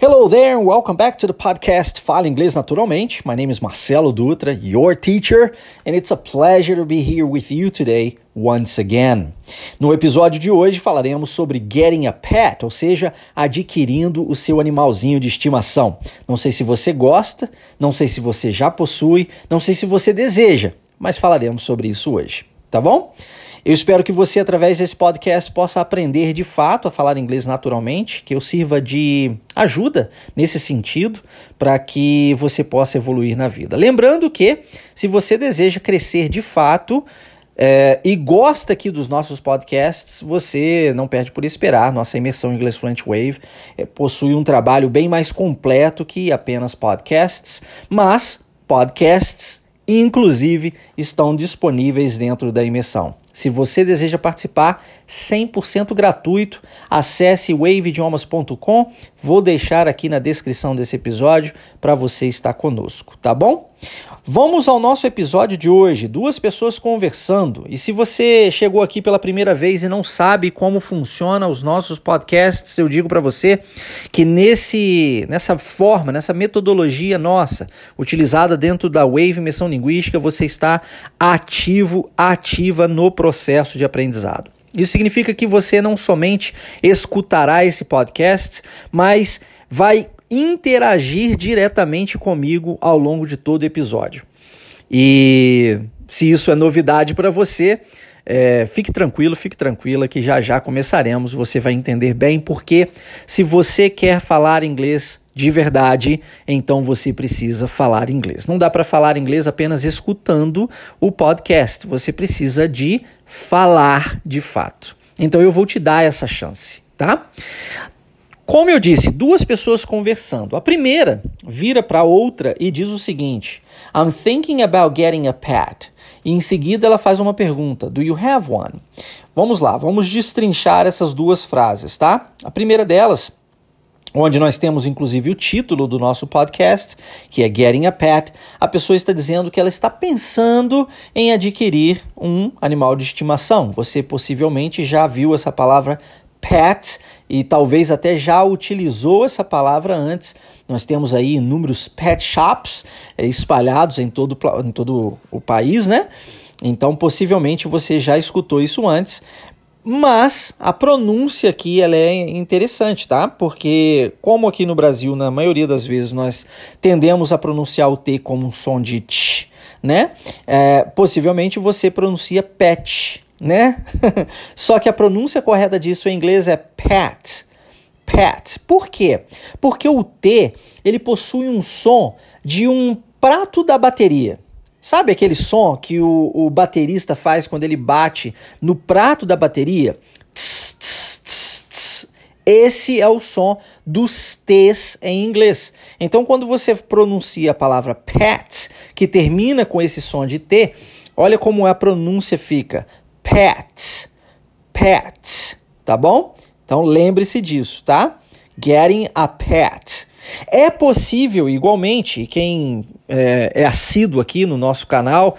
Hello there, and welcome back to the podcast Fala Inglês Naturalmente. My name is Marcelo Dutra, your teacher, and it's a pleasure to be here with you today once again. No episódio de hoje falaremos sobre getting a pet, ou seja, adquirindo o seu animalzinho de estimação. Não sei se você gosta, não sei se você já possui, não sei se você deseja, mas falaremos sobre isso hoje, tá bom? Eu espero que você, através desse podcast, possa aprender de fato a falar inglês naturalmente, que eu sirva de ajuda nesse sentido, para que você possa evoluir na vida. Lembrando que, se você deseja crescer de fato, é, e gosta aqui dos nossos podcasts, você não perde por esperar. Nossa imersão Inglês Fluent Wave é, possui um trabalho bem mais completo que apenas podcasts, mas podcasts, inclusive, estão disponíveis dentro da imersão. Se você deseja participar, 100% gratuito, acesse waveidiomas.com. Vou deixar aqui na descrição desse episódio para você estar conosco, tá bom? Vamos ao nosso episódio de hoje, duas pessoas conversando. E se você chegou aqui pela primeira vez e não sabe como funciona os nossos podcasts, eu digo para você que nesse nessa forma, nessa metodologia nossa, utilizada dentro da Wave Missão Linguística, você está ativo, ativa no processo de aprendizado. Isso significa que você não somente escutará esse podcast, mas vai interagir diretamente comigo ao longo de todo o episódio. E se isso é novidade para você, é, fique tranquilo, fique tranquila que já já começaremos. Você vai entender bem porque se você quer falar inglês de verdade, então você precisa falar inglês. Não dá para falar inglês apenas escutando o podcast. Você precisa de falar de fato. Então eu vou te dar essa chance, tá? Como eu disse, duas pessoas conversando. A primeira vira para a outra e diz o seguinte: I'm thinking about getting a pet. E em seguida ela faz uma pergunta: Do you have one? Vamos lá, vamos destrinchar essas duas frases, tá? A primeira delas, onde nós temos inclusive o título do nosso podcast, que é Getting a Pet, a pessoa está dizendo que ela está pensando em adquirir um animal de estimação. Você possivelmente já viu essa palavra pet e talvez até já utilizou essa palavra antes. Nós temos aí inúmeros pet shops é, espalhados em todo, em todo o país, né? Então, possivelmente você já escutou isso antes, mas a pronúncia aqui ela é interessante, tá? Porque como aqui no Brasil, na maioria das vezes, nós tendemos a pronunciar o T como um som de tch, né? É, possivelmente você pronuncia pet, né? Só que a pronúncia correta disso em inglês é pet. Pet. Por quê? Porque o T, ele possui um som de um prato da bateria. Sabe aquele som que o, o baterista faz quando ele bate no prato da bateria? Tss, tss, tss, Esse é o som dos T's em inglês. Então, quando você pronuncia a palavra pet, que termina com esse som de T, olha como a pronúncia fica pet, pet, tá bom? Então lembre-se disso, tá? Getting a pet. É possível, igualmente, quem é, é assíduo aqui no nosso canal,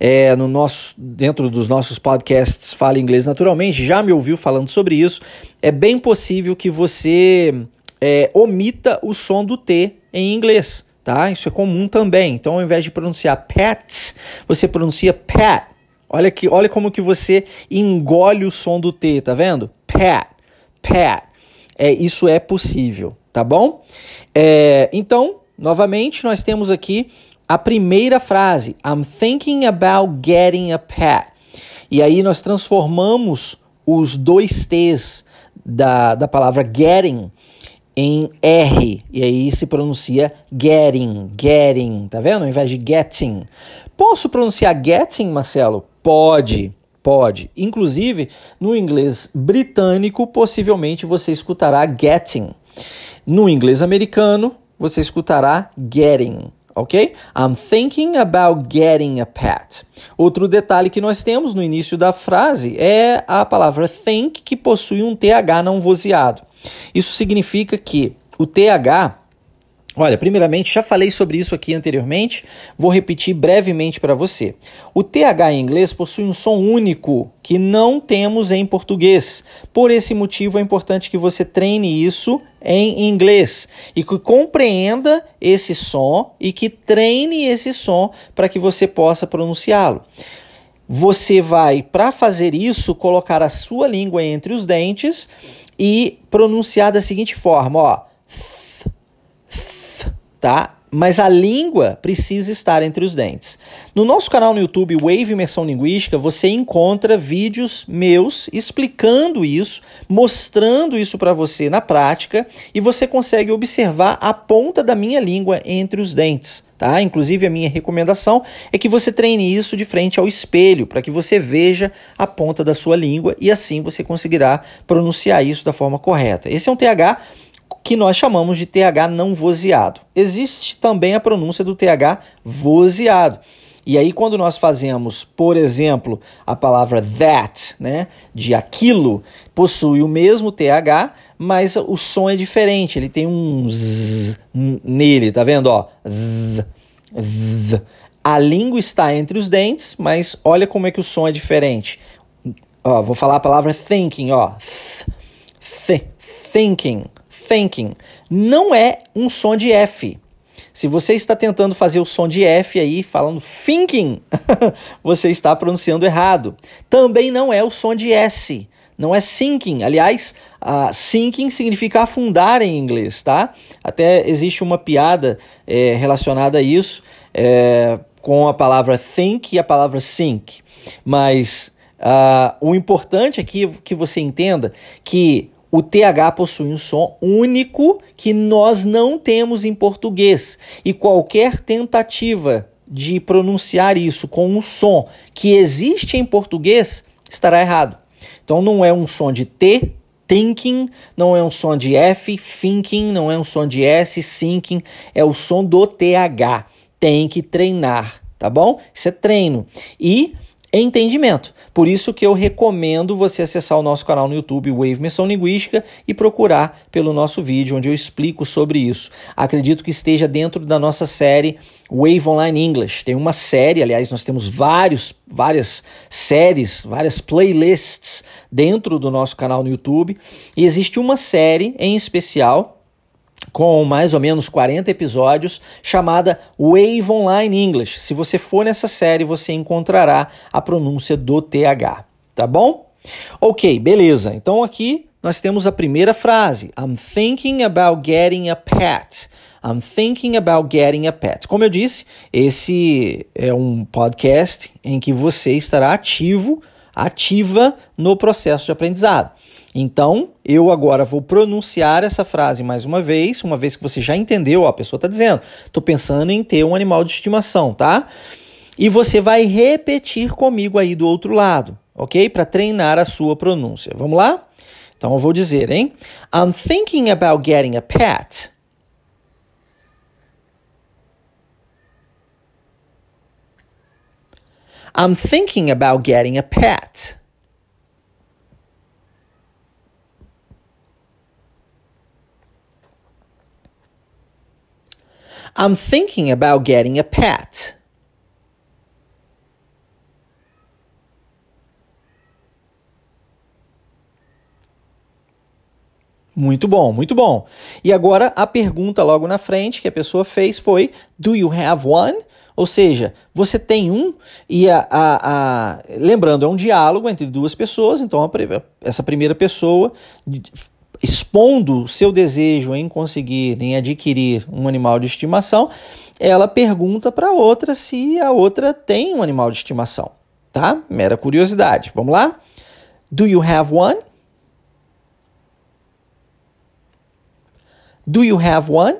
é, no nosso, dentro dos nossos podcasts Fala Inglês Naturalmente, já me ouviu falando sobre isso. É bem possível que você é, omita o som do T em inglês, tá? Isso é comum também. Então, ao invés de pronunciar pet, você pronuncia pet. Olha que, olha como que você engole o som do T, tá vendo? Pat, pat. É, isso é possível, tá bom? É, então, novamente, nós temos aqui a primeira frase. I'm thinking about getting a pet. E aí nós transformamos os dois T's da, da palavra getting em R. E aí se pronuncia getting, getting, tá vendo? Ao invés de getting. Posso pronunciar getting, Marcelo? Pode, pode. Inclusive, no inglês britânico, possivelmente você escutará getting. No inglês americano, você escutará getting, ok? I'm thinking about getting a pet. Outro detalhe que nós temos no início da frase é a palavra think, que possui um TH não vozeado. Isso significa que o TH Olha, primeiramente, já falei sobre isso aqui anteriormente, vou repetir brevemente para você. O TH em inglês possui um som único que não temos em português. Por esse motivo, é importante que você treine isso em inglês e que compreenda esse som e que treine esse som para que você possa pronunciá-lo. Você vai, para fazer isso, colocar a sua língua entre os dentes e pronunciar da seguinte forma, ó tá? Mas a língua precisa estar entre os dentes. No nosso canal no YouTube, Wave Imersão Linguística, você encontra vídeos meus explicando isso, mostrando isso para você na prática e você consegue observar a ponta da minha língua entre os dentes. Tá? Inclusive, a minha recomendação é que você treine isso de frente ao espelho, para que você veja a ponta da sua língua e assim você conseguirá pronunciar isso da forma correta. Esse é um TH que nós chamamos de TH não vozeado. Existe também a pronúncia do TH vozeado. E aí, quando nós fazemos, por exemplo, a palavra that, né, de aquilo, possui o mesmo TH, mas o som é diferente. Ele tem um z nele, tá vendo? Ó, z, z. A língua está entre os dentes, mas olha como é que o som é diferente. Ó, vou falar a palavra thinking, ó. Th, thinking thinking. Não é um som de F. Se você está tentando fazer o som de F aí, falando thinking, você está pronunciando errado. Também não é o som de S. Não é sinking. Aliás, uh, sinking significa afundar em inglês, tá? Até existe uma piada é, relacionada a isso é, com a palavra think e a palavra sink. Mas uh, o importante aqui é que você entenda que o TH possui um som único que nós não temos em português. E qualquer tentativa de pronunciar isso com um som que existe em português estará errado. Então não é um som de T, thinking, não é um som de F, thinking, não é um som de S, sinking, é o som do TH. Tem que treinar, tá bom? Isso é treino. E entendimento. Por isso que eu recomendo você acessar o nosso canal no YouTube Wave Missão Linguística e procurar pelo nosso vídeo onde eu explico sobre isso. Acredito que esteja dentro da nossa série Wave Online English. Tem uma série, aliás, nós temos vários, várias séries, várias playlists dentro do nosso canal no YouTube e existe uma série em especial com mais ou menos 40 episódios, chamada Wave Online English. Se você for nessa série, você encontrará a pronúncia do TH, tá bom? Ok, beleza. Então aqui nós temos a primeira frase: I'm thinking about getting a pet. I'm thinking about getting a pet. Como eu disse, esse é um podcast em que você estará ativo, ativa no processo de aprendizado. Então, eu agora vou pronunciar essa frase mais uma vez, uma vez que você já entendeu, ó, a pessoa está dizendo, estou pensando em ter um animal de estimação, tá? E você vai repetir comigo aí do outro lado, ok? Para treinar a sua pronúncia. Vamos lá? Então eu vou dizer, hein? I'm thinking about getting a pet. I'm thinking about getting a pet. I'm thinking about getting a pet. Muito bom, muito bom. E agora a pergunta logo na frente que a pessoa fez foi: Do you have one? Ou seja, você tem um, e a, a, a lembrando, é um diálogo entre duas pessoas, então a, essa primeira pessoa expondo seu desejo em conseguir, em adquirir um animal de estimação, ela pergunta para a outra se a outra tem um animal de estimação, tá? Mera curiosidade. Vamos lá? Do you have one? Do you have one?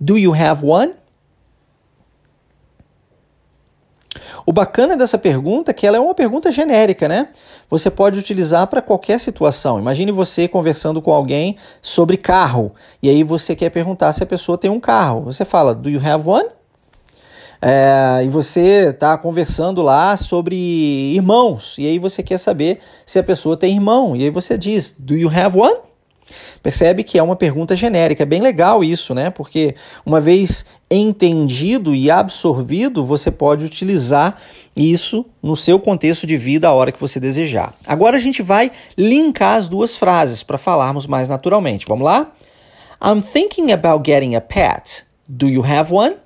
Do you have one? O bacana dessa pergunta é que ela é uma pergunta genérica, né? Você pode utilizar para qualquer situação. Imagine você conversando com alguém sobre carro e aí você quer perguntar se a pessoa tem um carro. Você fala, Do you have one? É, e você está conversando lá sobre irmãos, e aí você quer saber se a pessoa tem irmão, e aí você diz: Do you have one? Percebe que é uma pergunta genérica. É bem legal isso, né? Porque uma vez entendido e absorvido, você pode utilizar isso no seu contexto de vida a hora que você desejar. Agora a gente vai linkar as duas frases para falarmos mais naturalmente. Vamos lá? I'm thinking about getting a pet. Do you have one?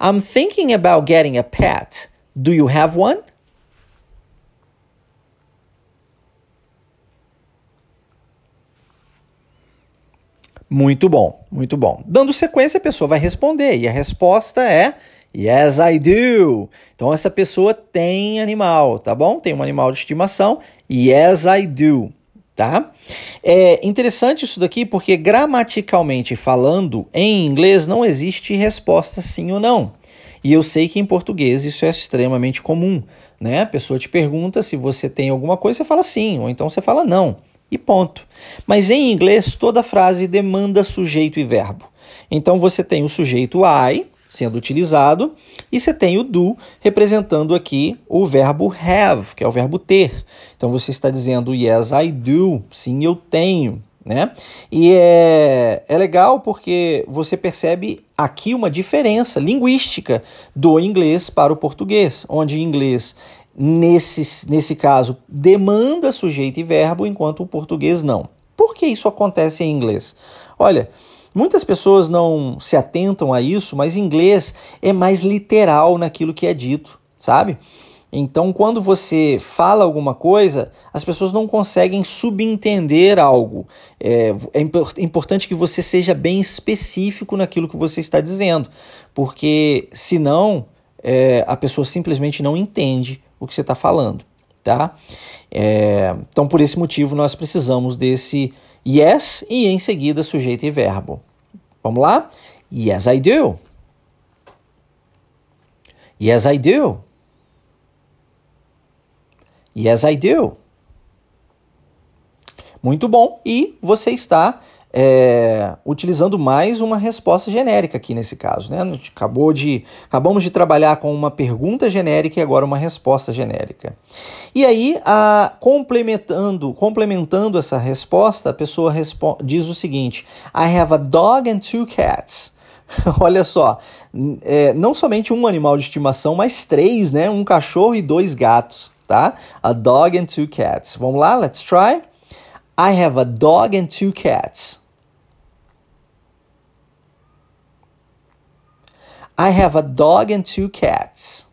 I'm thinking about getting a pet. Do you have one? Muito bom, muito bom. Dando sequência, a pessoa vai responder e a resposta é Yes, I do. Então essa pessoa tem animal, tá bom? Tem um animal de estimação. Yes, I do. Tá? É interessante isso daqui porque gramaticalmente falando, em inglês não existe resposta sim ou não. E eu sei que em português isso é extremamente comum, né? A pessoa te pergunta se você tem alguma coisa, você fala sim, ou então você fala não e ponto. Mas em inglês, toda frase demanda sujeito e verbo. Então você tem o sujeito I sendo utilizado e você tem o do representando aqui o verbo have, que é o verbo ter. Então você está dizendo yes, I do, sim, eu tenho. Né? E é, é legal porque você percebe aqui uma diferença linguística do inglês para o português, onde inglês nesse, nesse caso, demanda sujeito e verbo, enquanto o português não. Por que isso acontece em inglês? Olha, muitas pessoas não se atentam a isso, mas inglês é mais literal naquilo que é dito, sabe? Então, quando você fala alguma coisa, as pessoas não conseguem subentender algo. É, é importante que você seja bem específico naquilo que você está dizendo, porque senão é, a pessoa simplesmente não entende o que você está falando, tá? É, então, por esse motivo, nós precisamos desse yes e em seguida sujeito e verbo. Vamos lá? Yes, I do. Yes, I do. Yes, I do. Muito bom. E você está é, utilizando mais uma resposta genérica aqui nesse caso. Né? Acabou de, acabamos de trabalhar com uma pergunta genérica e agora uma resposta genérica. E aí, a, complementando, complementando essa resposta, a pessoa diz o seguinte: I have a dog and two cats. Olha só, é, não somente um animal de estimação, mas três, né? Um cachorro e dois gatos, tá? A dog and two cats. Vamos lá, let's try. I have a dog and two cats. I have a dog and two cats.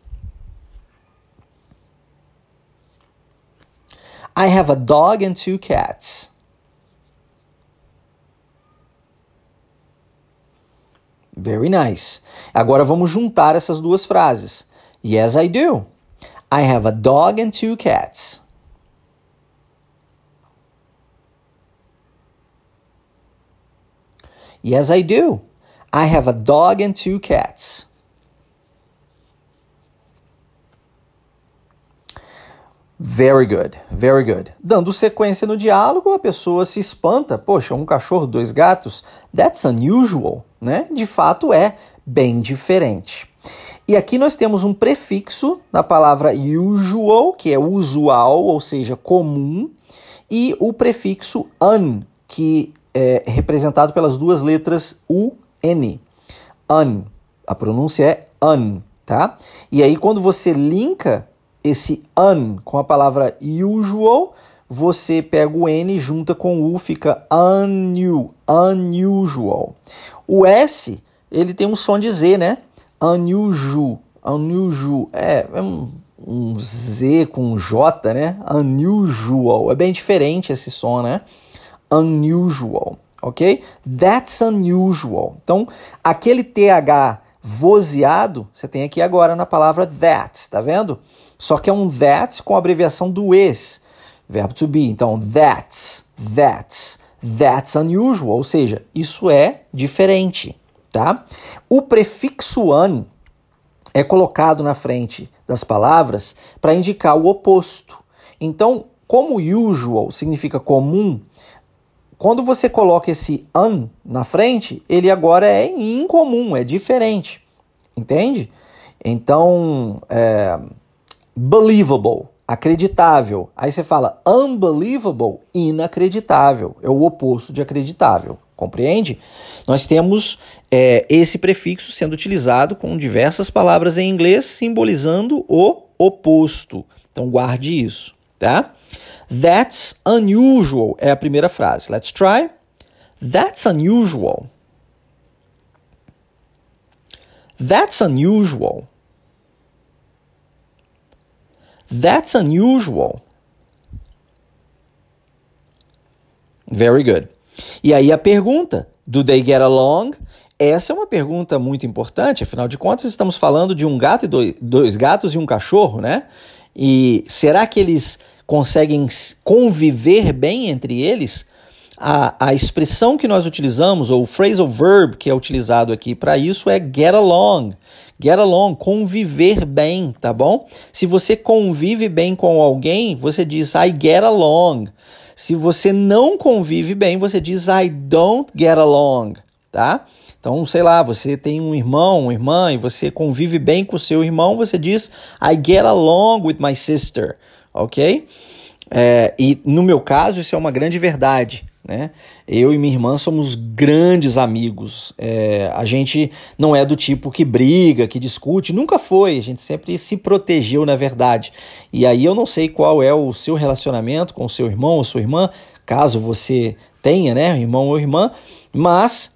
I have a dog and two cats. Very nice. Agora vamos juntar essas duas frases. Yes, I do. I have a dog and two cats. Yes, I do. I have a dog and two cats. Very good, very good. Dando sequência no diálogo, a pessoa se espanta. Poxa, um cachorro, dois gatos? That's unusual, né? De fato é bem diferente. E aqui nós temos um prefixo na palavra usual, que é usual, ou seja, comum, e o prefixo un, que é representado pelas duas letras U N. Un. A pronúncia é un, tá? E aí quando você linka esse un com a palavra usual, você pega o N junta com o U, fica unu, unusual. O S, ele tem um som de Z, né? Unusual, unusual. É, é um, um Z com um J, né? Unusual. É bem diferente esse som, né? Unusual ok? That's unusual. Então, aquele TH vozeado, você tem aqui agora na palavra that, tá vendo? Só que é um that com abreviação do is, verbo to be. Então, that's, that's, that's unusual, ou seja, isso é diferente, tá? O prefixo un é colocado na frente das palavras para indicar o oposto. Então, como usual significa comum, quando você coloca esse un na frente, ele agora é incomum, é diferente. Entende? Então, é, believable, acreditável. Aí você fala unbelievable, inacreditável. É o oposto de acreditável. Compreende? Nós temos é, esse prefixo sendo utilizado com diversas palavras em inglês, simbolizando o oposto. Então guarde isso, tá? That's unusual é a primeira frase. Let's try. That's unusual. That's unusual. That's unusual. Very good. E aí a pergunta, do they get along? Essa é uma pergunta muito importante, afinal de contas estamos falando de um gato e dois, dois gatos e um cachorro, né? E será que eles conseguem conviver bem entre eles? A, a expressão que nós utilizamos, ou o phrasal verb que é utilizado aqui para isso é get along. Get along, conviver bem, tá bom? Se você convive bem com alguém, você diz I get along. Se você não convive bem, você diz I don't get along, tá? Então, sei lá, você tem um irmão, uma irmã, e você convive bem com o seu irmão, você diz I get along with my sister, ok? É, e no meu caso, isso é uma grande verdade. Né? Eu e minha irmã somos grandes amigos. É, a gente não é do tipo que briga, que discute, nunca foi. A gente sempre se protegeu, na verdade. E aí eu não sei qual é o seu relacionamento com o seu irmão ou sua irmã, caso você tenha, né, irmão ou irmã, mas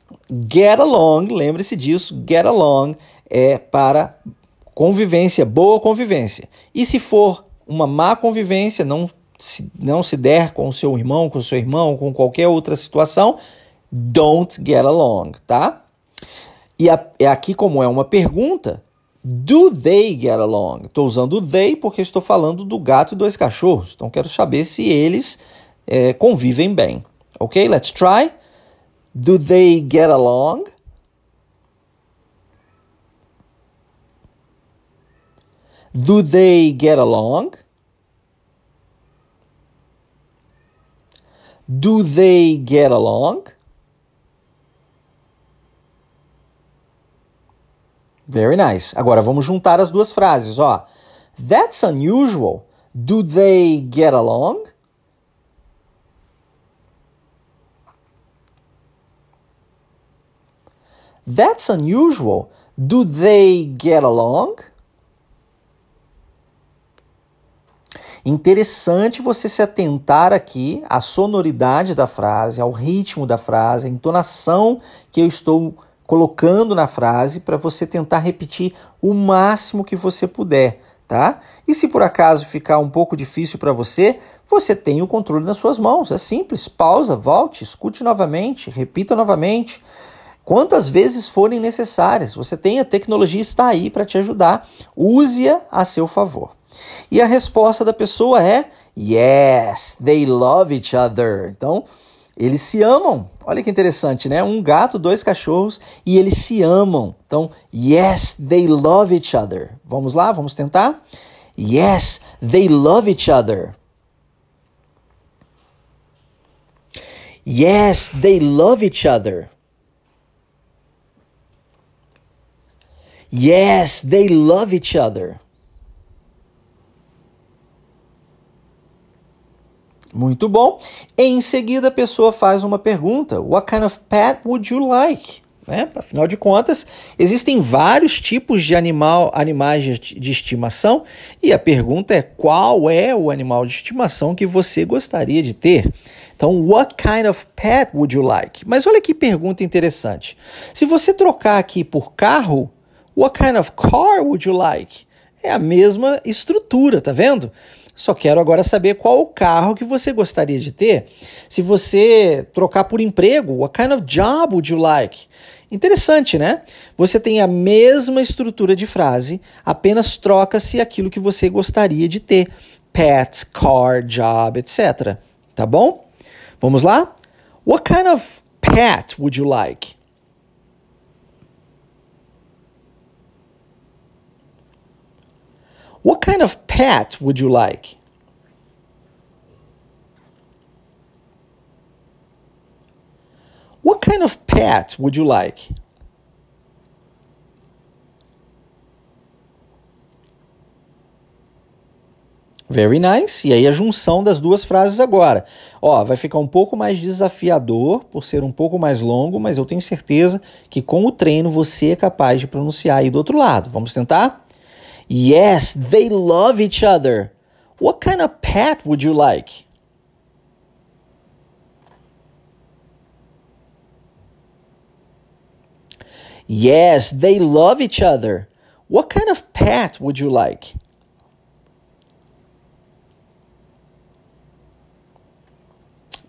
get along, lembre-se disso, get along é para convivência, boa convivência. E se for uma má convivência, não se não se der com o seu irmão, com o seu irmão, com qualquer outra situação, don't get along, tá? E a, é aqui como é uma pergunta, do they get along? Estou usando they porque estou falando do gato e dois cachorros. Então quero saber se eles é, convivem bem. Ok? Let's try. Do they get along? Do they get along? Do they get along? Very nice. Agora vamos juntar as duas frases, ó. That's unusual. Do they get along? That's unusual. Do they get along? Interessante você se atentar aqui à sonoridade da frase, ao ritmo da frase, à entonação que eu estou colocando na frase para você tentar repetir o máximo que você puder, tá? E se por acaso ficar um pouco difícil para você, você tem o controle nas suas mãos. É simples, pausa, volte, escute novamente, repita novamente. Quantas vezes forem necessárias, você tem a tecnologia está aí para te ajudar. Use-a a seu favor. E a resposta da pessoa é yes, they love each other. Então, eles se amam. Olha que interessante, né? Um gato, dois cachorros e eles se amam. Então, yes, they love each other. Vamos lá, vamos tentar? Yes, they love each other. Yes, they love each other. Yes, they love each other. Muito bom. Em seguida, a pessoa faz uma pergunta: What kind of pet would you like? Né? Afinal de contas, existem vários tipos de animal, animais de estimação e a pergunta é qual é o animal de estimação que você gostaria de ter. Então, what kind of pet would you like? Mas olha que pergunta interessante. Se você trocar aqui por carro, what kind of car would you like? É a mesma estrutura, tá vendo? Só quero agora saber qual o carro que você gostaria de ter. Se você trocar por emprego, what kind of job would you like? Interessante, né? Você tem a mesma estrutura de frase, apenas troca-se aquilo que você gostaria de ter. Pet, car, job, etc. Tá bom? Vamos lá? What kind of pet would you like? What kind of pet would you like? pet would you like? Very nice. E aí a junção das duas frases agora. Ó, vai ficar um pouco mais desafiador por ser um pouco mais longo, mas eu tenho certeza que com o treino você é capaz de pronunciar aí do outro lado. Vamos tentar? Yes, they love each other. What kind of pet would you like? Yes, they love each other. What kind of pet would you like?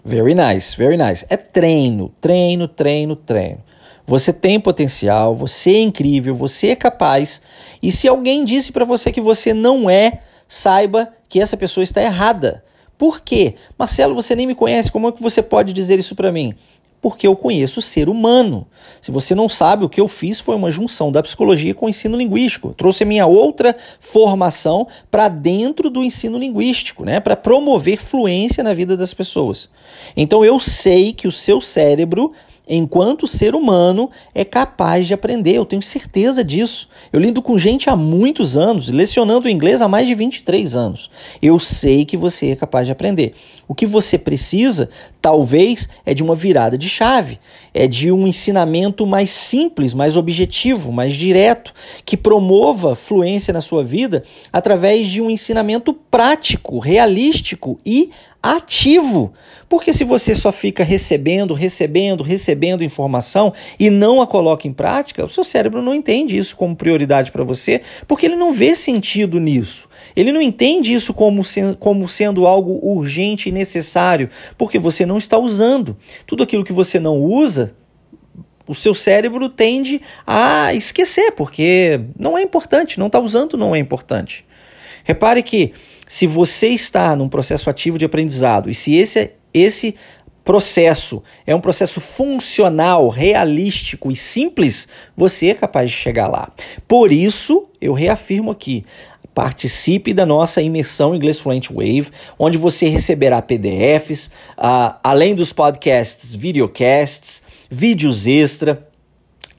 Very nice, very nice. É treino, treino, treino, treino. Você tem potencial, você é incrível, você é capaz. E se alguém disse para você que você não é, saiba que essa pessoa está errada. Por quê? Marcelo, você nem me conhece, como é que você pode dizer isso para mim? porque eu conheço o ser humano. Se você não sabe, o que eu fiz foi uma junção da psicologia com o ensino linguístico. Trouxe a minha outra formação para dentro do ensino linguístico, né? para promover fluência na vida das pessoas. Então eu sei que o seu cérebro enquanto ser humano, é capaz de aprender. Eu tenho certeza disso. Eu lido com gente há muitos anos, lecionando inglês há mais de 23 anos. Eu sei que você é capaz de aprender. O que você precisa, talvez, é de uma virada de chave, é de um ensinamento mais simples, mais objetivo, mais direto, que promova fluência na sua vida através de um ensinamento prático, realístico e ativo. Porque se você só fica recebendo, recebendo, recebendo informação e não a coloca em prática, o seu cérebro não entende isso como prioridade para você, porque ele não vê sentido nisso. Ele não entende isso como, se, como sendo algo urgente e necessário, porque você não está usando. Tudo aquilo que você não usa, o seu cérebro tende a esquecer, porque não é importante, não está usando, não é importante. Repare que se você está num processo ativo de aprendizado e se esse, esse processo é um processo funcional, realístico e simples, você é capaz de chegar lá. Por isso, eu reafirmo aqui, participe da nossa imersão Inglês Fluent Wave, onde você receberá PDFs, uh, além dos podcasts, videocasts, vídeos extra,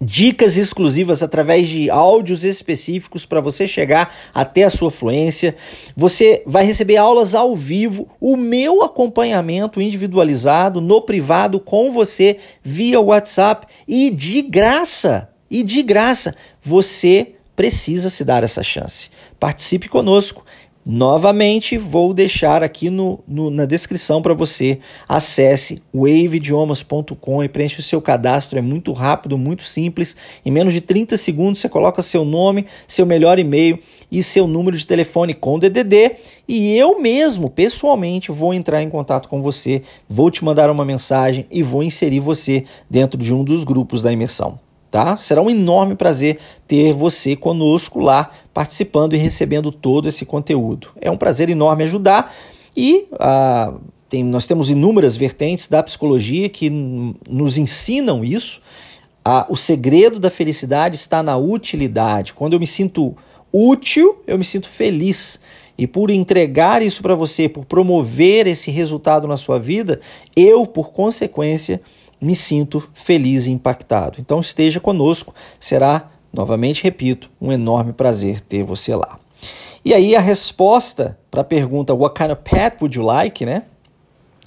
dicas exclusivas através de áudios específicos para você chegar até a sua fluência. Você vai receber aulas ao vivo, o meu acompanhamento individualizado no privado com você via WhatsApp e de graça. E de graça, você precisa se dar essa chance. Participe conosco. Novamente, vou deixar aqui no, no na descrição para você. Acesse waveidiomas.com e preencha o seu cadastro. É muito rápido, muito simples. Em menos de 30 segundos, você coloca seu nome, seu melhor e-mail e seu número de telefone com DDD. E eu mesmo, pessoalmente, vou entrar em contato com você, vou te mandar uma mensagem e vou inserir você dentro de um dos grupos da imersão tá? Será um enorme prazer ter você conosco lá, participando e recebendo todo esse conteúdo. É um prazer enorme ajudar e ah, tem, nós temos inúmeras vertentes da psicologia que nos ensinam isso. Ah, o segredo da felicidade está na utilidade. Quando eu me sinto útil, eu me sinto feliz. E por entregar isso para você, por promover esse resultado na sua vida, eu, por consequência, me sinto feliz e impactado. Então esteja conosco, será, novamente repito, um enorme prazer ter você lá. E aí a resposta para a pergunta What kind of pet would you like, né?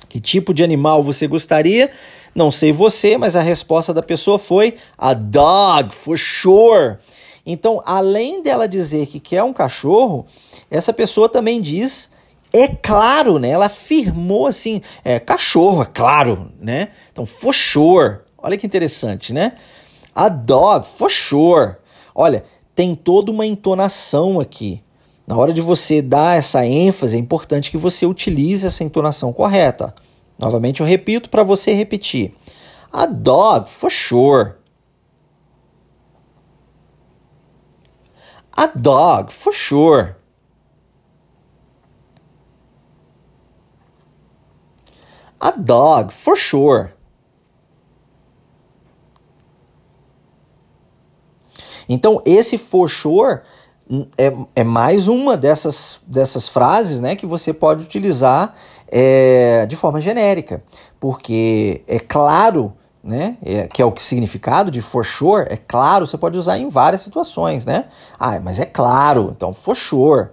Que tipo de animal você gostaria? Não sei você, mas a resposta da pessoa foi a dog, for sure. Então, além dela dizer que quer um cachorro, essa pessoa também diz é claro, né? Ela afirmou assim, é, cachorro, é claro, né? Então, for sure. Olha que interessante, né? A dog, for sure. Olha, tem toda uma entonação aqui. Na hora de você dar essa ênfase, é importante que você utilize essa entonação correta. Novamente eu repito para você repetir. A dog, for sure. A dog, for sure. A dog, for sure. Então, esse for sure é, é mais uma dessas, dessas frases né, que você pode utilizar é, de forma genérica, porque é claro né? É, que é o significado de for sure, é claro, você pode usar em várias situações, né? Ah, mas é claro, então for sure.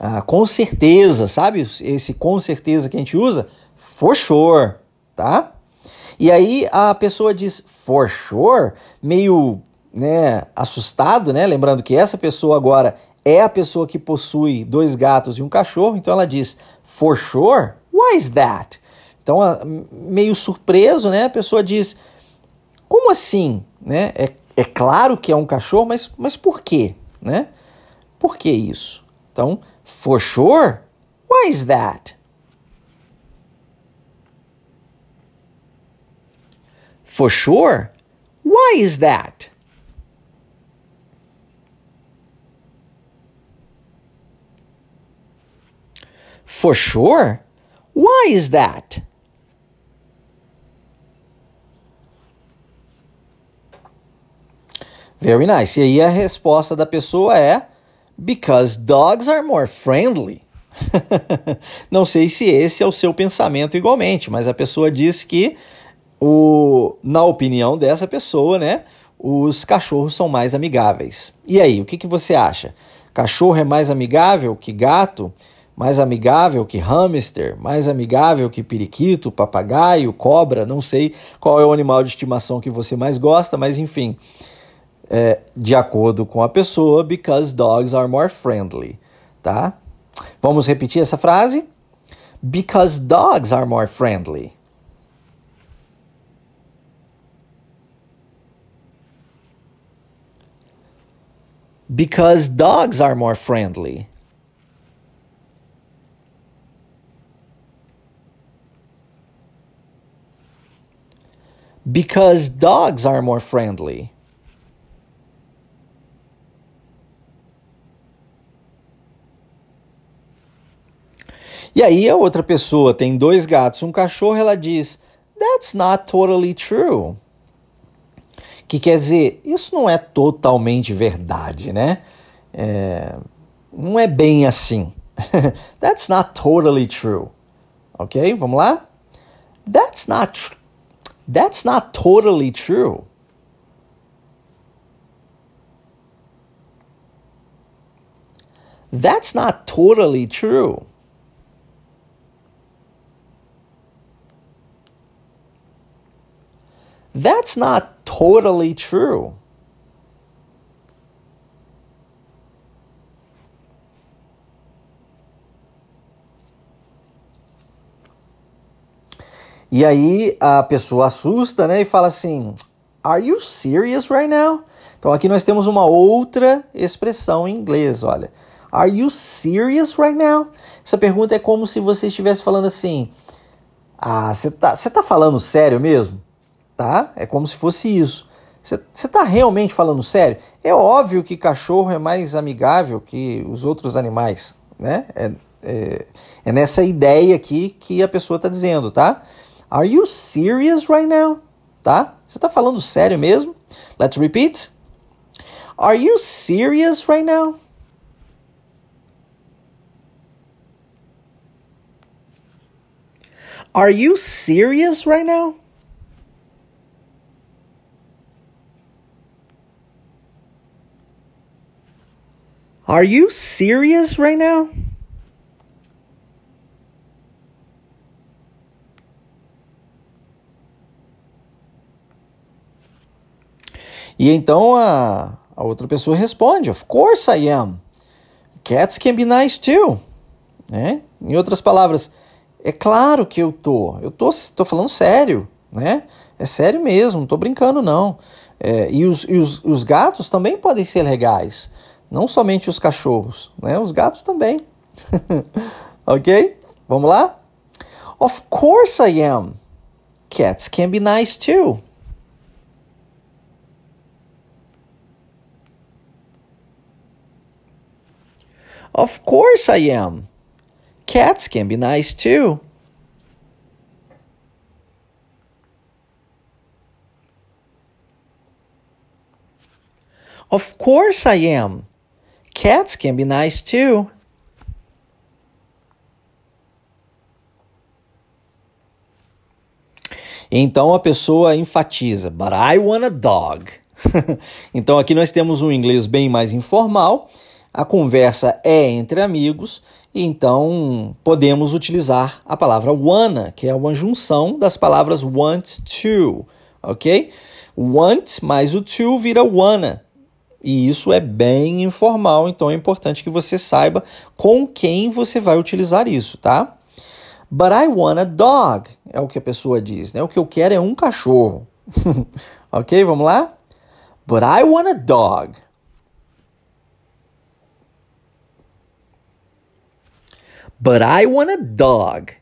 Ah, com certeza, sabe? Esse com certeza que a gente usa, for sure, tá? E aí a pessoa diz for sure, meio né, assustado, né? Lembrando que essa pessoa agora é a pessoa que possui dois gatos e um cachorro, então ela diz for sure? Why is that? Então, meio surpreso, né? A pessoa diz: Como assim? Né? É, é claro que é um cachorro, mas, mas por quê? Né? Por que isso? Então, for sure? Why is that? For sure? Why is that? For sure? Why is that? Very nice. E aí a resposta da pessoa é Because dogs are more friendly. Não sei se esse é o seu pensamento igualmente, mas a pessoa diz que, o, na opinião dessa pessoa, né, os cachorros são mais amigáveis. E aí, o que, que você acha? Cachorro é mais amigável que gato? Mais amigável que hamster? Mais amigável que periquito, papagaio, cobra? Não sei qual é o animal de estimação que você mais gosta, mas enfim é, de acordo com a pessoa, because dogs are more friendly, tá? Vamos repetir essa frase? Because dogs are more friendly. Because dogs are more friendly. Because dogs are more friendly. E aí a outra pessoa tem dois gatos, um cachorro, ela diz: That's not totally true. Que quer dizer, isso não é totalmente verdade, né? É, não é bem assim. That's not totally true. Ok? Vamos lá? That's not That's not totally true. That's not totally true. That's not totally true. E aí a pessoa assusta, né, e fala assim: Are you serious right now? Então aqui nós temos uma outra expressão em inglês, olha. Are you serious right now? Essa pergunta é como se você estivesse falando assim: Ah, você tá, tá falando sério mesmo? Tá? É como se fosse isso. Você está realmente falando sério? É óbvio que cachorro é mais amigável que os outros animais, né? É, é, é nessa ideia aqui que a pessoa está dizendo, tá? Are you serious right now? Tá? Você está falando sério mesmo? Let's repeat. Are you serious right now? Are you serious right now? Are you serious right now? E então a, a outra pessoa responde: Of course I am. Cats can be nice too. Né? Em outras palavras, é claro que eu tô. Eu tô, tô falando sério, né? É sério mesmo, não tô brincando não. É, e os, e os, os gatos também podem ser legais. Não somente os cachorros, né? Os gatos também. ok? Vamos lá? Of course I am. Cats can be nice too. Of course I am. Cats can be nice too. Of course I am. Cats can be nice too. Então a pessoa enfatiza, but I want a dog. então aqui nós temos um inglês bem mais informal, a conversa é entre amigos, então podemos utilizar a palavra wanna, que é uma junção das palavras want to, ok? Want mais o to vira wanna. E isso é bem informal, então é importante que você saiba com quem você vai utilizar isso, tá? But I want a dog, é o que a pessoa diz, né? O que eu quero é um cachorro. ok, vamos lá? But I want a dog. But I want a dog.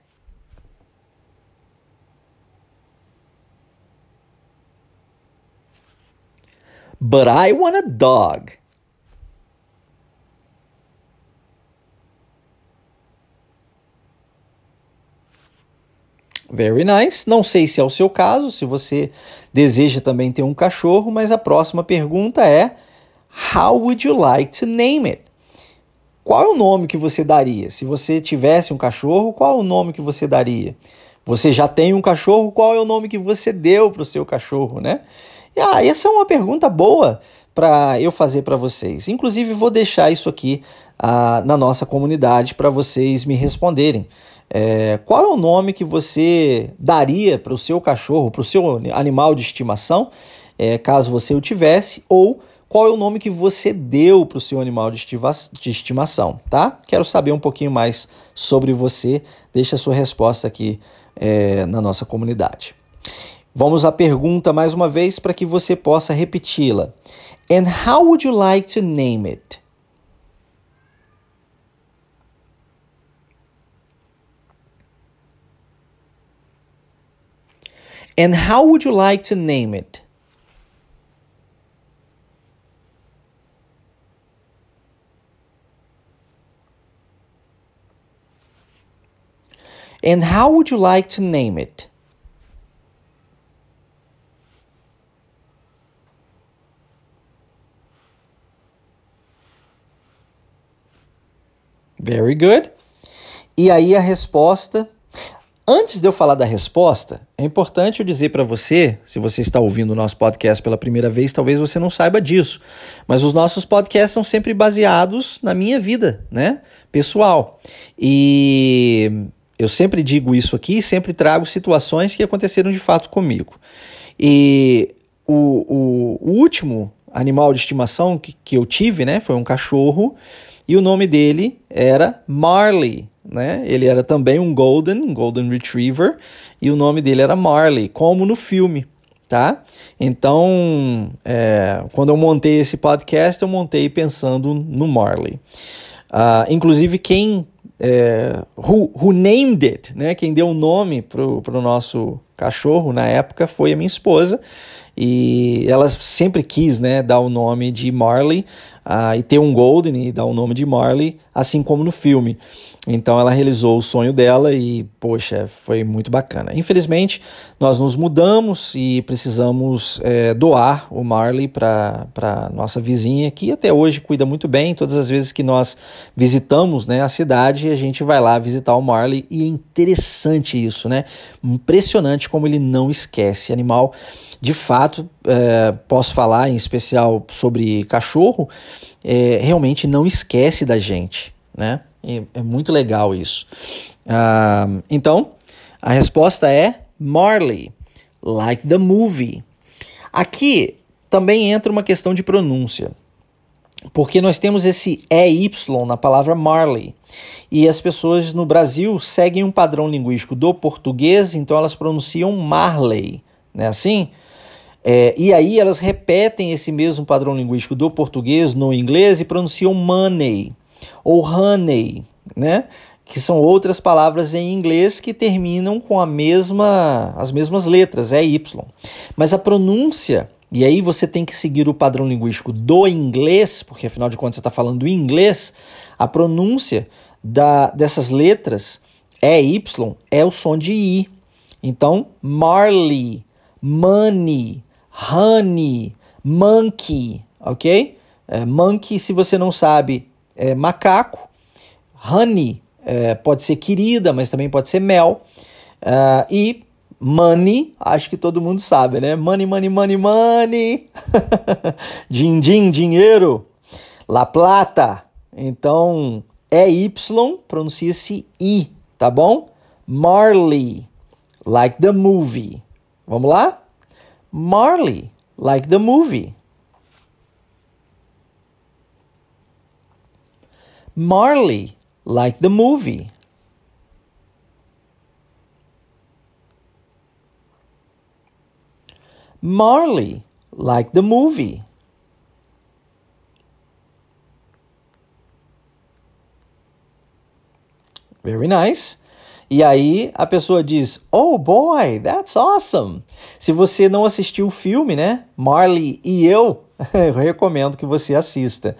But I want a dog. Very nice. Não sei se é o seu caso, se você deseja também ter um cachorro, mas a próxima pergunta é: How would you like to name it? Qual é o nome que você daria? Se você tivesse um cachorro, qual é o nome que você daria? Você já tem um cachorro, qual é o nome que você deu para o seu cachorro, né? Ah, essa é uma pergunta boa para eu fazer para vocês. Inclusive, vou deixar isso aqui ah, na nossa comunidade para vocês me responderem. É, qual é o nome que você daria para o seu cachorro, para o seu animal de estimação, é, caso você o tivesse, ou qual é o nome que você deu para o seu animal de, de estimação, tá? Quero saber um pouquinho mais sobre você. Deixe a sua resposta aqui é, na nossa comunidade. Vamos à pergunta mais uma vez para que você possa repeti-la. And how would you like to name it? And how would you like to name it? And how would you like to name it? Very good. E aí a resposta. Antes de eu falar da resposta, é importante eu dizer para você, se você está ouvindo o nosso podcast pela primeira vez, talvez você não saiba disso, mas os nossos podcasts são sempre baseados na minha vida, né, pessoal. E eu sempre digo isso aqui, sempre trago situações que aconteceram de fato comigo. E o, o, o último animal de estimação que, que eu tive, né, foi um cachorro, e o nome dele era Marley, né? Ele era também um golden, um golden retriever, e o nome dele era Marley, como no filme, tá? Então, é, quando eu montei esse podcast, eu montei pensando no Marley. Uh, inclusive, quem é, who, who named it, né? Quem deu o nome pro, pro nosso cachorro na época foi a minha esposa e ela sempre quis, né, dar o nome de Marley uh, e ter um Golden e dar o nome de Marley, assim como no filme. Então ela realizou o sonho dela e, poxa, foi muito bacana. Infelizmente, nós nos mudamos e precisamos é, doar o Marley para nossa vizinha, que até hoje cuida muito bem. Todas as vezes que nós visitamos né, a cidade, a gente vai lá visitar o Marley e é interessante isso, né? Impressionante como ele não esquece. Animal, de fato, é, posso falar em especial sobre cachorro, é, realmente não esquece da gente, né? E é muito legal isso. Uh, então, a resposta é Marley, like the movie. Aqui também entra uma questão de pronúncia, porque nós temos esse EY na palavra Marley. E as pessoas no Brasil seguem um padrão linguístico do português, então elas pronunciam Marley, né? Assim? É, e aí elas repetem esse mesmo padrão linguístico do português no inglês e pronunciam money ou honey, né? Que são outras palavras em inglês que terminam com a mesma, as mesmas letras, é Y. Mas a pronúncia, e aí você tem que seguir o padrão linguístico do inglês, porque afinal de contas você está falando inglês, a pronúncia da, dessas letras é Y, é o som de I. Então, Marley, Money, Honey, Monkey, ok? É, monkey, se você não sabe, é, macaco. Honey é, pode ser querida, mas também pode ser mel. Uh, e Money, acho que todo mundo sabe, né? Money, money, money, money. din, din, dinheiro. La Plata. Então, é Y, pronuncia-se I, tá bom? Marley, like the movie. Vamos lá? Marley, like the movie. Marley, like the movie. Marley, like the movie. Very nice. E aí a pessoa diz: Oh boy, that's awesome. Se você não assistiu o filme, né? Marley e eu, eu recomendo que você assista.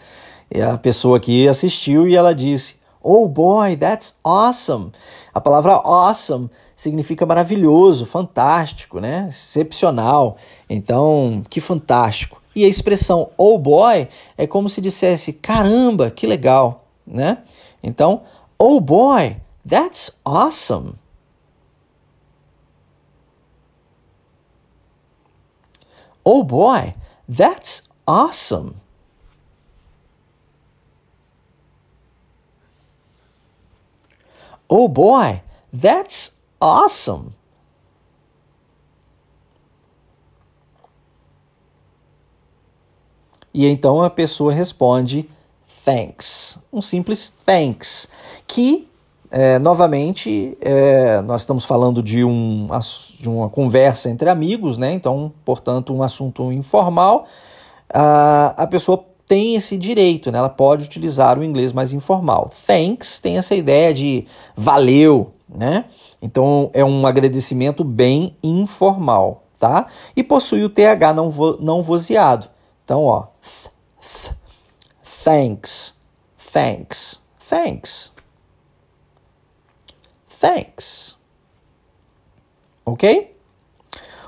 E a pessoa aqui assistiu e ela disse: Oh boy, that's awesome. A palavra awesome significa maravilhoso, fantástico, né? Excepcional. Então, que fantástico. E a expressão oh boy é como se dissesse: caramba, que legal, né? Então, oh boy, That's awesome. Oh boy, that's awesome. Oh boy, that's awesome. E então a pessoa responde thanks, um simples thanks, que é, novamente, é, nós estamos falando de, um, de uma conversa entre amigos, né? Então, portanto, um assunto informal. A, a pessoa tem esse direito, né? Ela pode utilizar o inglês mais informal. Thanks tem essa ideia de valeu, né? Então, é um agradecimento bem informal, tá? E possui o TH não, vo, não vozeado. Então, ó. Th, th, thanks, thanks, thanks. Thanks. Ok?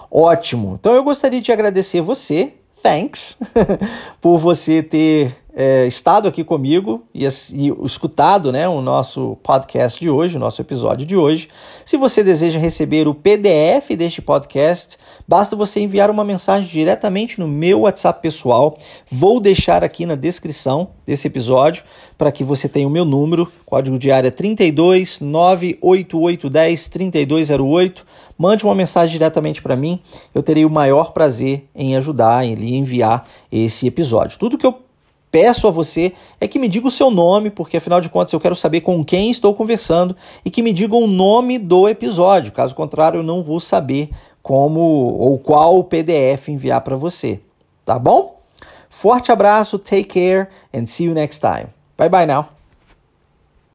Ótimo. Então eu gostaria de agradecer você, thanks, por você ter é, estado aqui comigo e, e, escutado né, o nosso podcast de hoje, o nosso episódio de hoje. Se você deseja receber o PDF deste podcast, basta você enviar uma mensagem diretamente no meu WhatsApp pessoal. Vou deixar aqui na descrição desse episódio para que você tenha o meu número, código de área 32 98810 3208. Mande uma mensagem diretamente para mim, eu terei o maior prazer em ajudar, em lhe enviar esse episódio. Tudo que eu peço a você é que me diga o seu nome, porque afinal de contas eu quero saber com quem estou conversando e que me diga o nome do episódio. Caso contrário, eu não vou saber como ou qual PDF enviar para você. Tá bom? Forte abraço, take care and see you next time. Bye bye now.